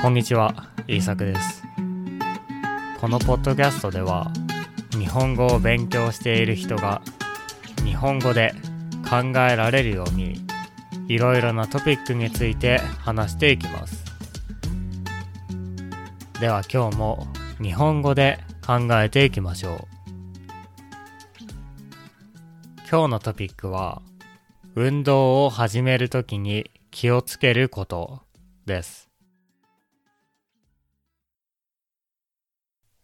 こんにちは、イーサクです。このポッドキャストでは、日本語を勉強している人が、日本語で考えられるように、いろいろなトピックについて話していきます。では今日も日本語で考えていきましょう。今日のトピックは、運動を始めるときに気をつけることです。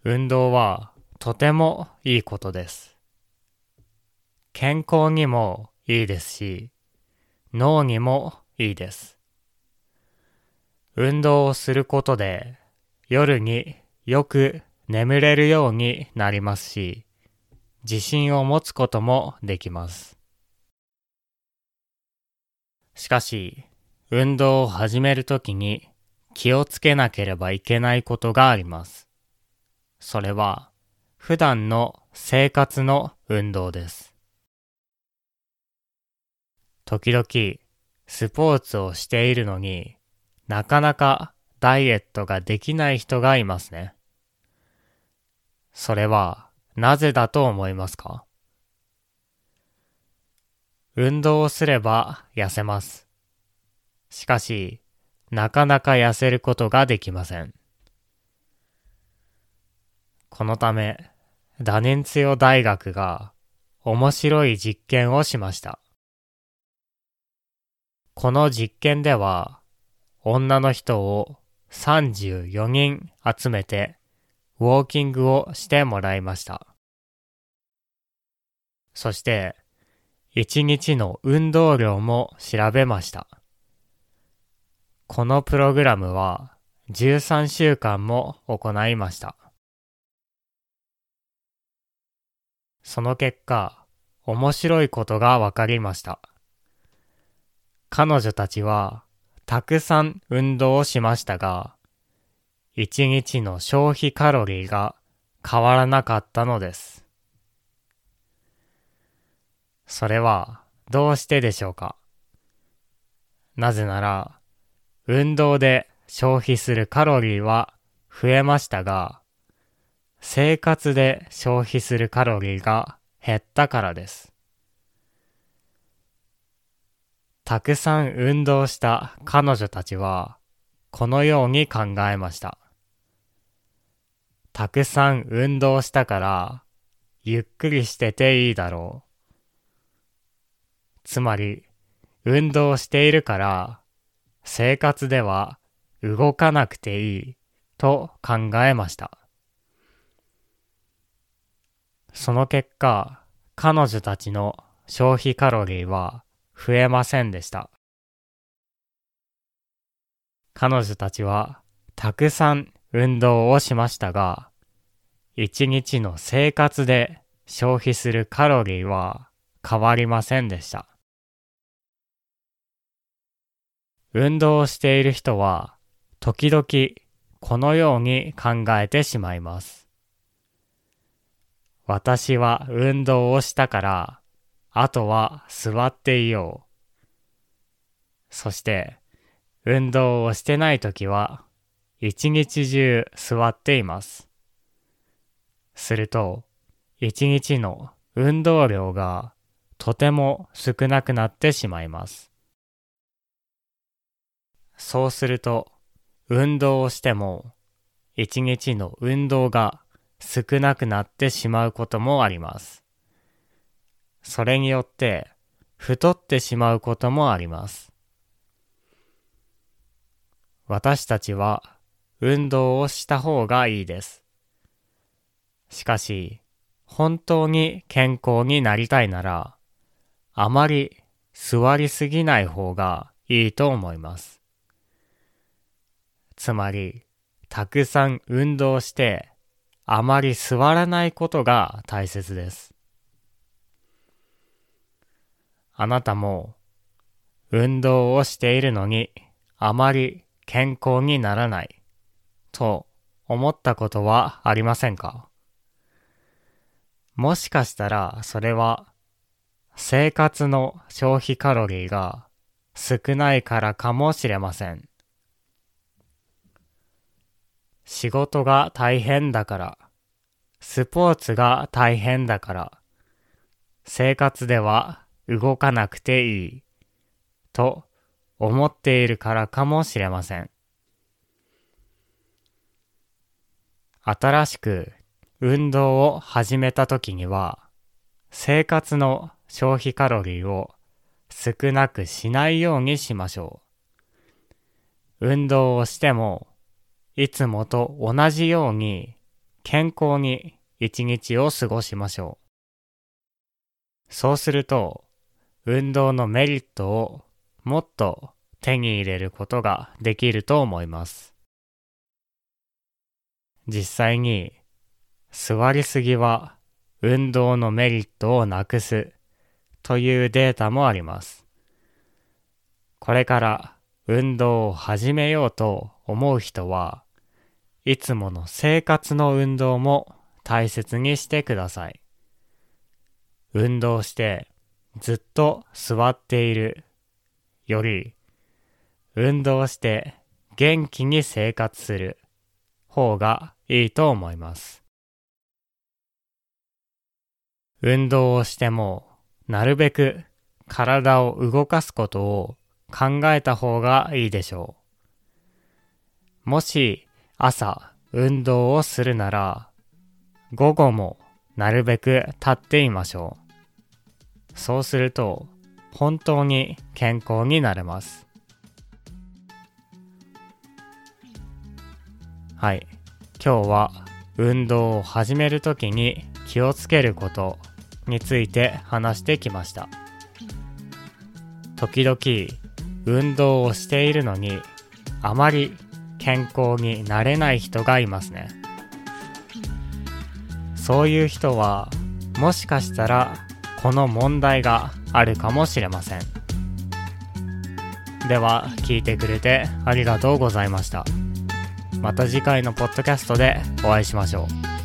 運動はとてもいいことです。健康にもいいですし、脳にもいいです。運動をすることで夜によく眠れるようになりますし、自信を持つこともできます。しかし、運動を始めるときに気をつけなければいけないことがあります。それは、普段の生活の運動です。時々、スポーツをしているのになかなかダイエットができない人がいますね。それは、なぜだと思いますか？運動をすれば痩せます。しかし、なかなか痩せることができません。このため、ダネンツヨ大学が面白い実験をしました。この実験では、女の人を34人集めて、ウォーキングをしてもらいました。そして、1日の運動量も調べました。このプログラムは13週間も行いました。その結果、面白いことが分かりました。彼女たちはたくさん運動をしましたが、1日の消費カロリーが変わらなかったのです。それはどうしてでしょうか？なぜなら、運動で消費するカロリーは増えましたが、生活で消費するカロリーが減ったからです。たくさん運動した彼女たちは、このように考えました。たくさん運動したから、ゆっくりしてていいだろう。つまり、運動しているから、生活では動かなくていいと考えました。その結果、彼女たちの消費カロリーは増えませんでした。彼女たちはたくさん運動をしましたが、一日の生活で消費するカロリーは変わりませんでした。運動をしている人は、時々このように考えてしまいます。私は運動をしたから、あとは座っていよう。そして、運動をしてないときは、一日中座っています。すると、一日の運動量がとても少なくなってしまいます。そうすると、運動をしても、一日の運動が少なくなってしまうこともあります。それによって、太ってしまうこともあります。私たちは、運動をした方がいいです。しかし、本当に健康になりたいなら、あまり座りすぎない方がいいと思います。つまり、たくさん運動して、あまり座らないことが大切です。あなたも、運動をしているのに、あまり健康にならない、と思ったことはありませんか？もしかしたら、それは、生活の消費カロリーが少ないからかもしれません。仕事が大変だから、スポーツが大変だから、生活では動かなくていい、と思っているからかもしれません。新しく運動を始めた時には、生活の消費カロリーを少なくしないようにしましょう。運動をしても、いつもと同じように健康に一日を過ごしましょう。そうすると、運動のメリットをもっと手に入れることができると思います。実際に座りすぎは運動のメリットをなくすというデータもあります。これから運動を始めようと思う人はいつもの生活の運動も大切にしてください。運動してずっと座っているより運動して元気に生活する方がいいと思います。運動をしてもなるべく体を動かすことを考えた方がいいでしょう。もし朝運動をするなら午後もなるべく立っていましょう。そうすると本当に健康になれます。はい。今日は運動を始めるときに気をつけることについて話してきました。時々運動をしているのにあまり健康になれない人がいますね。そういう人はもしかしたらこの問題があるかもしれません。では聞いてくれてありがとうございました。また次回のポッドキャストでお会いしましょう。